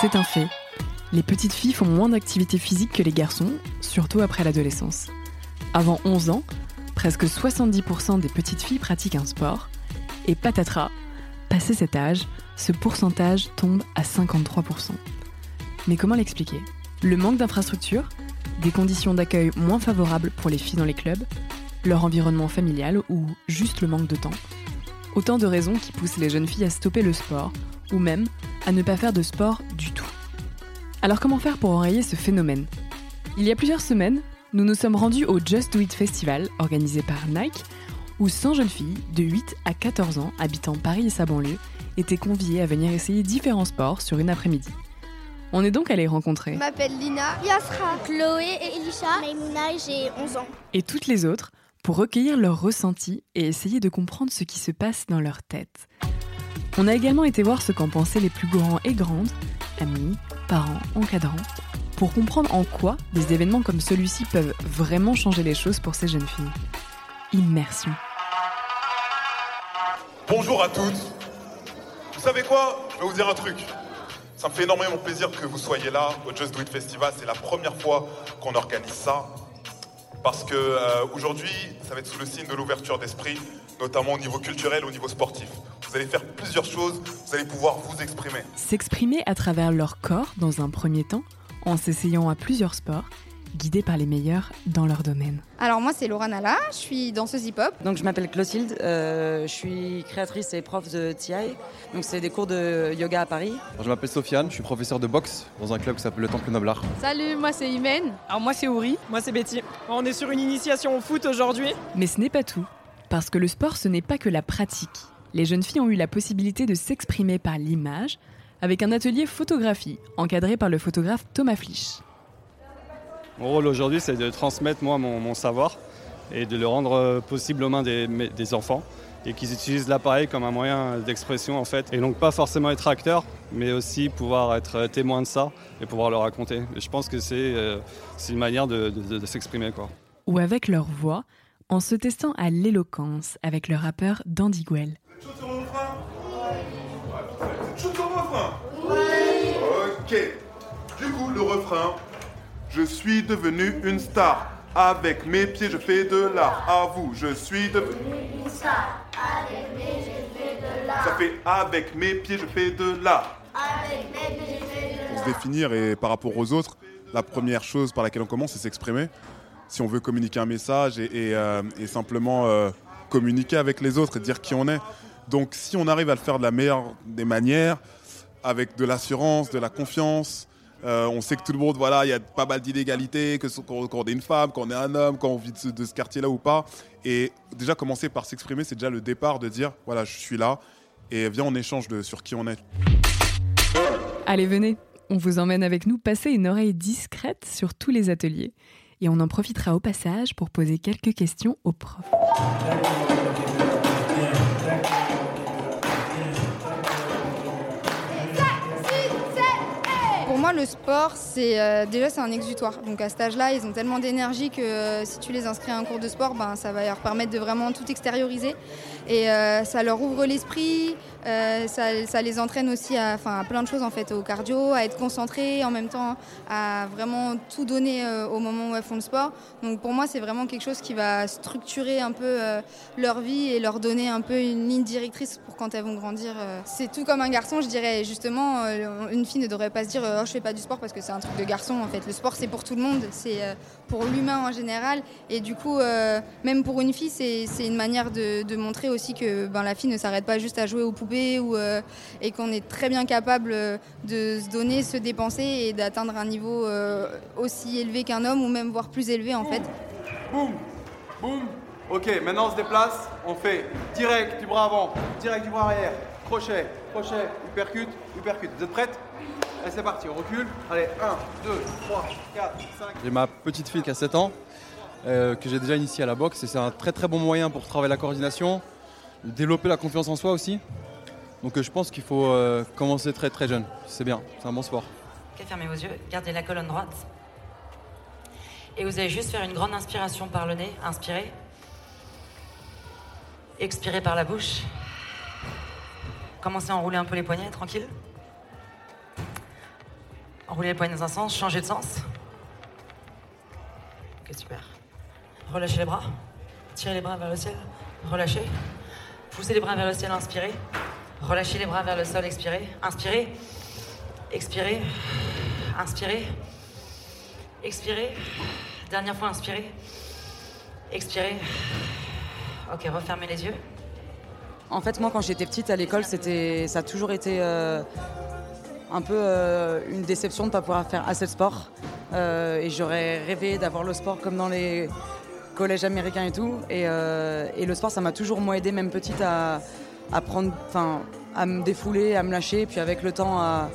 C'est un fait. Les petites filles font moins d'activité physique que les garçons, surtout après l'adolescence. Avant 11 ans, presque 70% des petites filles pratiquent un sport. Et patatras, passé cet âge, ce pourcentage tombe à 53%. Mais comment l'expliquer? Le manque d'infrastructures, des conditions d'accueil moins favorables pour les filles dans les clubs, leur environnement familial ou juste le manque de temps? Autant de raisons qui poussent les jeunes filles à stopper le sport ou même à ne pas faire de sport du tout. Alors comment faire pour enrayer ce phénomène? Il y a plusieurs semaines, nous nous sommes rendus au Just Do It Festival organisé par Nike, où 100 jeunes filles de 8 à 14 ans habitant Paris et sa banlieue étaient conviées à venir essayer différents sports sur une après-midi. On est donc allé rencontrer Je m'appelle Lina. Yasra, Chloé et Elisha. Maimouna, j'ai 11 ans. et toutes les autres pour recueillir leurs ressentis et essayer de comprendre ce qui se passe dans leur tête. On a également été voir ce qu'en pensaient les plus grands et grandes, amis, parents, encadrants, pour comprendre en quoi des événements comme celui-ci peuvent vraiment changer les choses pour ces jeunes filles. Immersion. Bonjour à toutes. Vous savez quoi? Je vais vous dire un truc. Ça me fait énormément plaisir que vous soyez là au Just Do It Festival. C'est la première fois qu'on organise ça. Parce que euh, aujourd'hui, ça va être sous le signe de l'ouverture d'esprit, notamment au niveau culturel au niveau sportif. Vous allez faire plusieurs choses, vous allez pouvoir vous exprimer. S'exprimer à travers leur corps dans un premier temps, en s'essayant à plusieurs sports, guidés par les meilleurs dans leur domaine. Alors moi c'est Laura Nala, je suis danseuse hip-hop. Donc je m'appelle Clotilde, euh, je suis créatrice et prof de TI. Donc c'est des cours de yoga à Paris. Je m'appelle Sofiane, je suis professeur de boxe dans un club qui s'appelle le Temple Noblard. Salut, moi c'est Imen. Alors moi c'est Ouri, moi c'est Betty. On est sur une initiation au foot aujourd'hui. Mais ce n'est pas tout, parce que le sport, ce n'est pas que la pratique. Les jeunes filles ont eu la possibilité de s'exprimer par l'image avec un atelier photographie encadré par le photographe Thomas Flich. Mon rôle aujourd'hui, c'est de transmettre moi mon, mon savoir et de le rendre euh, possible aux mains des, enfants et qu'ils utilisent l'appareil comme un moyen d'expression en fait. Et donc pas forcément être acteur, mais aussi pouvoir être euh, témoin de ça et pouvoir le raconter. Et je pense que c'est euh, une manière de, de- de s'exprimer quoi. Ou avec leur voix, en se testant à l'éloquence avec le rappeur Dandy Guel. Ok. Du coup, le refrain. Je suis devenu une star. Avec mes pieds, je fais de l'art. À vous, je suis devenu. Ça fait avec mes pieds, je fais de l'art. Pour se définir et par rapport aux autres, la première chose par laquelle on commence, c'est s'exprimer. Si on veut communiquer un message et, et, euh, et simplement euh, communiquer avec les autres et dire qui on est. Donc si on arrive à le faire de la meilleure des manières, avec de l'assurance, de la confiance, euh, on sait que tout le monde, voilà, il y a pas mal d'inégalités, que qu'on qu'on est une femme, qu'on est un homme, qu'on vit de ce, de ce quartier-là ou pas. Et déjà commencer par s'exprimer, c'est déjà le départ de dire, voilà, je suis là, et viens on échange de, sur qui on est. Allez, venez, on vous emmène avec nous passer une oreille discrète sur tous les ateliers. Et on en profitera au passage pour poser quelques questions aux profs. Pour moi le sport c'est euh, déjà c'est un exutoire. Donc à cet âge-là ils ont tellement d'énergie que euh, si tu les inscris à un cours de sport, ben, ça va leur permettre de vraiment tout extérioriser. Et euh, ça leur ouvre l'esprit, euh, ça, les entraîne aussi à, à plein de choses en fait, au cardio, à être concentrés, en même temps à vraiment tout donner euh, au moment où elles font le sport. Donc pour moi c'est vraiment quelque chose qui va structurer un peu leur vie et leur donner un peu une ligne directrice pour quand elles vont grandir. C'est tout comme un garçon, je dirais justement, une fille ne devrait pas se dire oh, je fais pas du sport parce que c'est un truc de garçon en fait. Le sport c'est pour tout le monde, c'est pour l'humain en général et du coup même pour une fille c'est c'est une manière de, de montrer aussi que ben, la fille ne s'arrête pas juste à jouer aux poupées ou, euh, et qu'on est très bien capable euh, de se donner, se dépenser et d'atteindre un niveau euh, aussi élevé qu'un homme ou même voire plus élevé en fait. Boum, boum. Ok, maintenant on se déplace. On fait direct du bras avant, direct du bras arrière, crochet, crochet, uppercut, uppercut. Vous êtes prêtes? Allez, c'est parti, on recule. Allez, 1, 2, 3, 4, 5. J'ai ma petite fille qui a 7 ans. euh, que j'ai déjà initié à la boxe et c'est un très très bon moyen pour travailler la coordination, développer la confiance en soi aussi. Donc euh, je pense qu'il faut euh, commencer très très jeune. C'est bien, c'est un bon sport. Ok, fermez vos yeux, gardez la colonne droite. Et vous allez juste faire une grande inspiration par le nez. Inspirez. Expirez par la bouche. Commencez à enrouler un peu les poignets, tranquille. Enroulez les poignets dans un sens, changez de sens. Ok, super. Relâchez les bras. Tirez les bras vers le ciel. Relâchez. Poussez les bras vers le ciel, inspirez. Relâchez les bras vers le sol, expirez. Inspirez. Expirez. Inspirez. Expirez. Dernière fois, inspirez. Expirez. Ok, refermez les yeux. En fait, moi, quand j'étais petite à l'école, c'était, ça a toujours été euh, un peu euh, une déception de ne pas pouvoir faire assez de sport. Euh, et j'aurais rêvé d'avoir le sport comme dans les collèges américains et tout. Et, euh, et le sport, ça m'a toujours moi aidé, même petite, à, prendre, enfin, à me défouler, à me lâcher, puis avec le temps à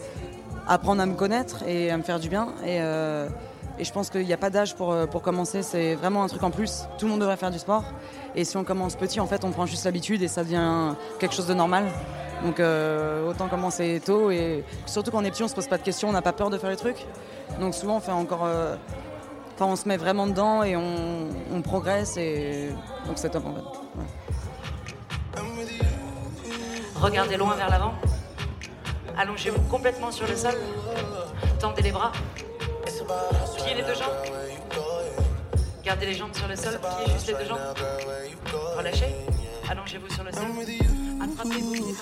apprendre à me connaître et à me faire du bien. Et, euh, je pense qu'il n'y a pas d'âge pour, euh, pour commencer, c'est vraiment un truc en plus. Tout le monde devrait faire du sport. Et si on commence petit, en fait, on prend juste l'habitude et ça devient quelque chose de normal. Donc autant commencer tôt et surtout quand on est petit, on se pose pas de questions, on n'a pas peur de faire les trucs. Donc souvent, on fait encore, enfin, on se met vraiment dedans et on, on progresse et donc c'est top en fait. Ouais. Regardez loin vers l'avant. Allongez-vous complètement sur le sol. Tendez les bras. Pliez les deux jambes. Gardez les jambes sur le sol. Pliez juste les deux jambes. Relâchez. Allongez-vous sur le sol. Attrapez-vous.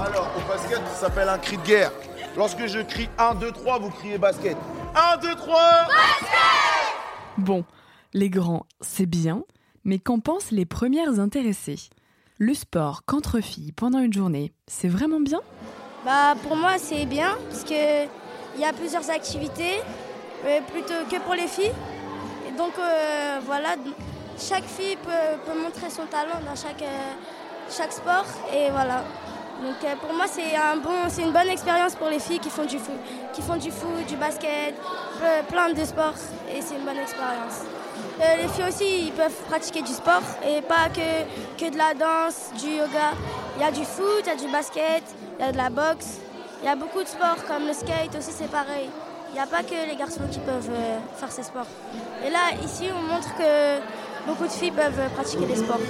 Alors, au basket, ça s'appelle un cri de guerre. Lorsque je crie 1, 2, 3, vous criez basket. 1, 2, 3 Bon, les grands, c'est bien, mais qu'en pensent les premières intéressées? Le sport qu'entre filles pendant une journée, c'est vraiment bien? Bah pour moi c'est bien parce que il y a plusieurs activités euh, plutôt que pour les filles. Et donc euh, voilà, chaque fille peut, peut montrer son talent dans chaque, euh, chaque sport et voilà. Donc euh, pour moi c'est un bon, une bonne expérience pour les filles qui font du foot, qui font du foot, du basket, ple- plein de sports et c'est une bonne expérience. Euh, les filles aussi ils peuvent pratiquer du sport et pas que, que de la danse, du yoga. Il y a du foot, il y a du basket, il y a de la boxe, il y a beaucoup de sports comme le skate aussi c'est pareil. Il n'y a pas que les garçons qui peuvent euh, faire ces sports. Et là ici on montre que beaucoup de filles peuvent euh, pratiquer des sports.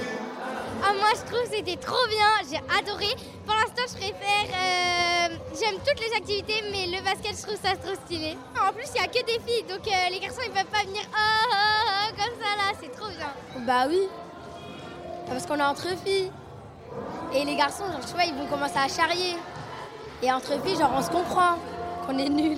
Ah, moi je trouve que c'était trop bien, j'ai adoré. Pour l'instant je préfère, euh, j'aime toutes les activités mais le basket je trouve ça trop stylé. En plus il n'y a que des filles donc euh, les garçons ils peuvent pas venir ah, ah, ah, comme ça là, c'est trop bien. Bah oui. Parce qu'on est entre filles. Et les garçons, genre, tu vois, ils vont commencer à charrier. Et entre filles, genre, on se comprend qu'on est nuls.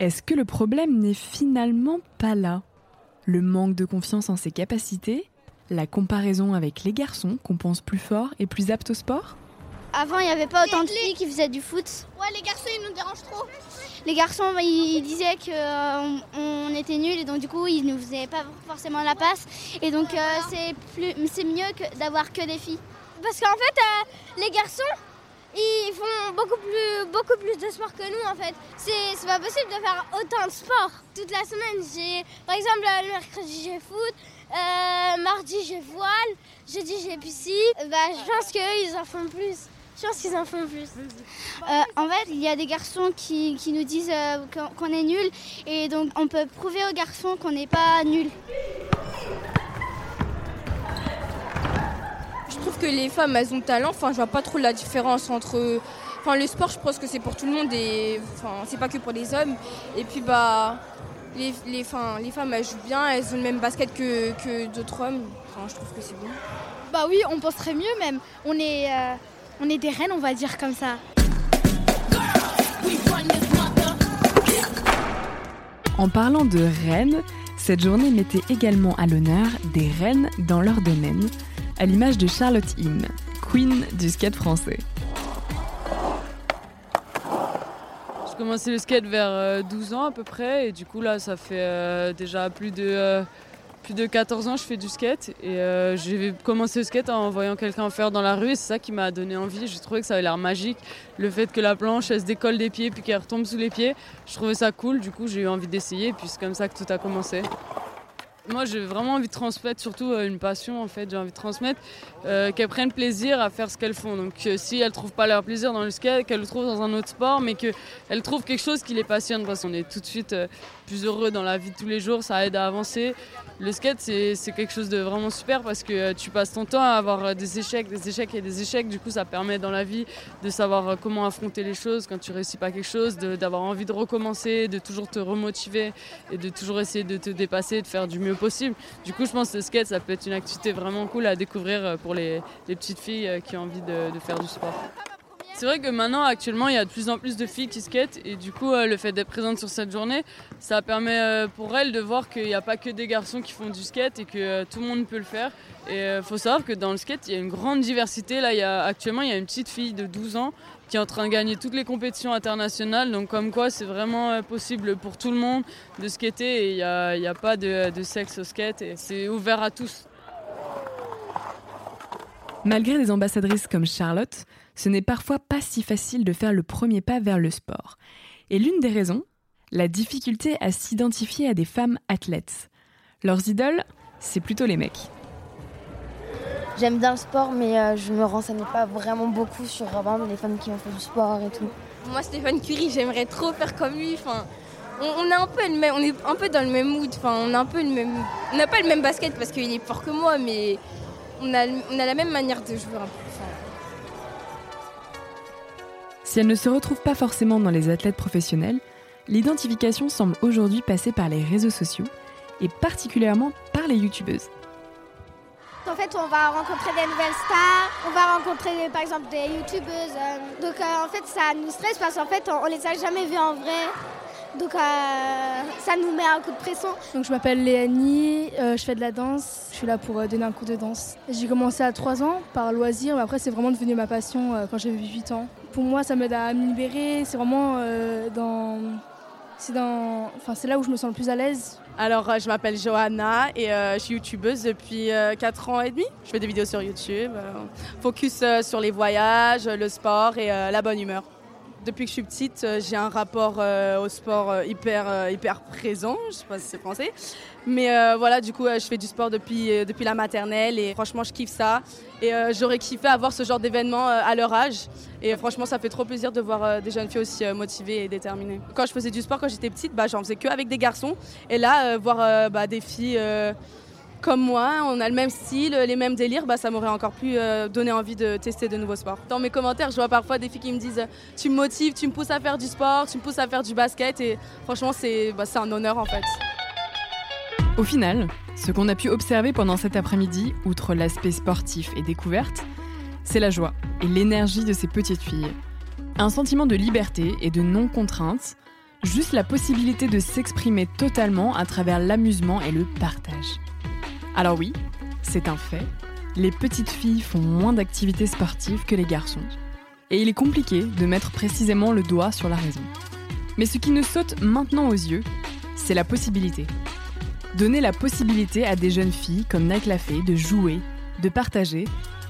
Est-ce que le problème n'est finalement pas là? Le manque de confiance en ses capacités? La comparaison avec les garçons qu'on pense plus forts et plus aptes au sport? Avant il n'y avait pas autant de filles qui faisaient du foot. Ouais les garçons ils nous dérangent trop. Les garçons bah, ils disaient qu'on on était nuls et donc du coup ils nous faisaient pas forcément la passe. Et donc euh, c'est plus c'est mieux que d'avoir que des filles. Parce qu'en fait euh, les garçons ils font beaucoup plus, beaucoup plus de sport que nous en fait. C'est pas possible de faire autant de sport toute la semaine. Par exemple, euh, le mercredi j'ai foot, euh, mardi j'ai voile, jeudi j'ai piscine. Bah, je pense qu'eux ils en font plus. Je pense qu'ils en font plus. Euh, en fait, il y a des garçons qui, qui nous disent euh, qu'on est nuls et donc on peut prouver aux garçons qu'on n'est pas nuls. Je trouve que les femmes, elles ont le talent. Enfin, je vois pas trop la différence entre. Enfin, le sport, je pense que c'est pour tout le monde et. Enfin, c'est pas que pour les hommes. Et puis, bah. Les, les, enfin, les femmes, elles jouent bien, elles ont le même basket que, que d'autres hommes. Enfin, je trouve que c'est bon. Bah oui, on penserait mieux même. On est, euh, On est des reines, on va dire comme ça. En parlant de reines, cette journée mettait également à l'honneur des reines dans leur domaine, à l'image de Charlotte Him, queen du skate français. J'ai commencé le skate vers 12 ans à peu près et du coup là ça fait euh, déjà plus de, euh, plus de 14 ans que je fais du skate et euh, j'ai commencé le skate en voyant quelqu'un faire dans la rue et c'est ça qui m'a donné envie. J'ai trouvé que ça avait l'air magique, le fait que la planche elle se décolle des pieds puis qu'elle retombe sous les pieds. Je trouvais ça cool, du coup j'ai eu envie d'essayer et puis c'est comme ça que tout a commencé. Moi, j'ai vraiment envie de transmettre, surtout euh, une passion en fait. J'ai envie de transmettre euh, qu'elles prennent plaisir à faire ce qu'elles font. Donc, euh, si elles trouvent pas leur plaisir dans le skate, qu'elles le trouvent dans un autre sport, mais qu'elles trouvent quelque chose qui les passionne. Parce qu'on est tout de suite plus heureux dans la vie de tous les jours, ça aide à avancer. Le skate, c'est quelque chose de vraiment super parce que tu passes ton temps à avoir des échecs, des échecs et des échecs. Du coup, ça permet dans la vie de savoir comment affronter les choses quand tu réussis pas quelque chose, d'avoir envie de recommencer, de toujours te remotiver et de toujours essayer de te dépasser, de faire du mieux possible. Du coup, je pense que le skate, ça peut être une activité vraiment cool à découvrir euh, pour les, petites filles euh, qui ont envie de faire du sport. C'est vrai que maintenant, actuellement, il y a de plus en plus de filles qui skatent et du coup, euh, le fait d'être présente sur cette journée, ça permet euh, pour elles de voir qu'il n'y a pas que des garçons qui font du skate et que euh, tout le monde peut le faire. Et il faut savoir que dans le skate, il y a une grande diversité. Là, il y a, actuellement, il y a une petite fille de 12 ans qui est en train de gagner toutes les compétitions internationales. Donc, comme quoi, c'est vraiment possible pour tout le monde de skater et il n'y a pas de, de sexe au skate et c'est ouvert à tous. Malgré des ambassadrices comme Charlotte, ce n'est parfois pas si facile de faire le premier pas vers le sport. Et l'une des raisons, la difficulté à s'identifier à des femmes athlètes. Leurs idoles, c'est plutôt les mecs. J'aime bien le sport, mais euh, je me renseigne pas vraiment beaucoup sur vraiment les femmes qui ont fait du sport et tout. Moi, Stéphane Curie, j'aimerais trop faire comme lui. Enfin, on, on, a un peu le même, on est un peu dans le même mood. Enfin, on a un peu le même. On n'a pas le même basket parce qu'il est fort que moi, mais on a, on a la même manière de jouer un peu. Si elle ne se retrouve pas forcément dans les athlètes professionnels, l'identification semble aujourd'hui passer par les réseaux sociaux et particulièrement par les youtubeuses. En fait, on va rencontrer des nouvelles stars, on va rencontrer par exemple des youtubeuses. euh, donc euh, en fait, ça nous stresse parce qu'en fait, on, on les a jamais vues en vrai. Donc euh, ça nous met un coup de pression. Donc je m'appelle Léanie, euh, je fais de la danse, je suis là pour euh, donner un cours de danse. J'ai commencé à 3 ans par loisir, mais après c'est vraiment devenu ma passion euh, quand j'avais 8 ans. Pour moi ça m'aide à me libérer, c'est vraiment euh, dans... C'est dans... Enfin, là où je me sens le plus à l'aise. Alors, euh, je m'appelle Johanna et euh, je suis youtubeuse depuis 4 ans et demi. Je fais des vidéos sur YouTube, focus sur les voyages, le sport et la bonne humeur. Depuis que je suis petite, euh, j'ai un rapport euh, au sport euh, hyper, hyper présent, je sais pas si c'est français. Mais voilà, du coup, je fais du sport depuis, depuis la maternelle et franchement, je kiffe ça. Et j'aurais kiffé avoir ce genre d'événement à leur âge. Et franchement, ça fait trop plaisir de voir des jeunes filles aussi motivées et déterminées. Quand je faisais du sport, quand j'étais petite, bah, j'en faisais que avec des garçons. Et là, voir bah, des filles comme moi, on a le même style, les mêmes délires, bah, ça m'aurait encore plus euh, donné envie de tester de nouveaux sports. Dans mes commentaires, je vois parfois des filles qui me disent Tu me motives, tu me pousses à faire du sport, tu me pousses à faire du basket. Et franchement, c'est bah, c'est un honneur en fait. Au final, ce qu'on a pu observer pendant cet après-midi, outre l'aspect sportif et découverte, c'est la joie et l'énergie de ces petites filles. Un sentiment de liberté et de non-contrainte, juste la possibilité de s'exprimer totalement à travers l'amusement et le partage. Alors oui, c'est un fait, les petites filles font moins d'activités sportives que les garçons. Et il est compliqué de mettre précisément le doigt sur la raison. Mais ce qui nous saute maintenant aux yeux, c'est la possibilité. Donner la possibilité à des jeunes filles comme Nike fait de jouer, de partager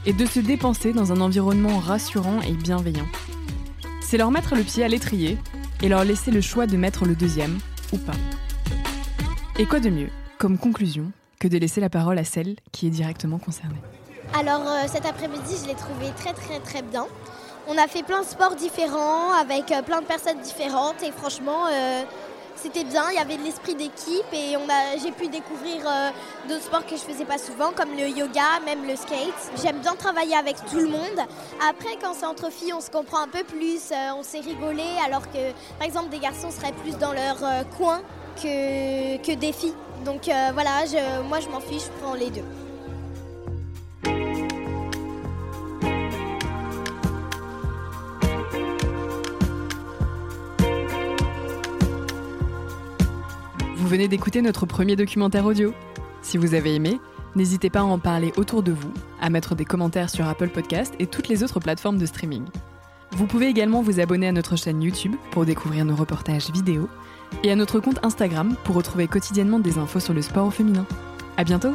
et de se dépenser dans un environnement rassurant et bienveillant. C'est leur mettre le pied à l'étrier et leur laisser le choix de mettre le deuxième ou pas. Et quoi de mieux, comme conclusion, que de laisser la parole à celle qui est directement concernée. Alors euh, cet après-midi, je l'ai trouvé très très très bien. On a fait plein de sports différents avec euh, plein de personnes différentes et franchement, euh, c'était bien. Il y avait de l'esprit d'équipe et j'ai pu découvrir d'autres sports que je faisais pas souvent, comme le yoga, même le skate. J'aime bien travailler avec tout le monde. Après, quand c'est entre filles, on se comprend un peu plus, on sait rigoler, alors que par exemple des garçons seraient plus dans leur coin que des filles. Donc euh, voilà, moi je m'en fiche, je prends les deux. Vous venez d'écouter notre premier documentaire audio. Si vous avez aimé, n'hésitez pas à en parler autour de vous, à mettre des commentaires sur Apple Podcast et toutes les autres plateformes de streaming. Vous pouvez également vous abonner à notre chaîne YouTube pour découvrir nos reportages vidéo et à notre compte Instagram pour retrouver quotidiennement des infos sur le sport au féminin. À bientôt!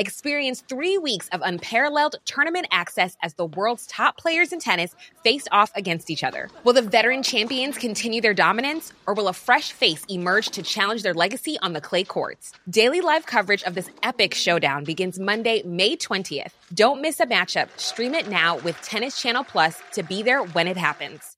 Experience three weeks of unparalleled tournament access as the world's top players in tennis face off against each other. Will the veteran champions continue their dominance, or will a fresh face emerge to challenge their legacy on the clay courts? Daily live coverage of this epic showdown begins Monday, May 20th. Don't miss a matchup. Stream it now with Tennis Channel Plus to be there when it happens.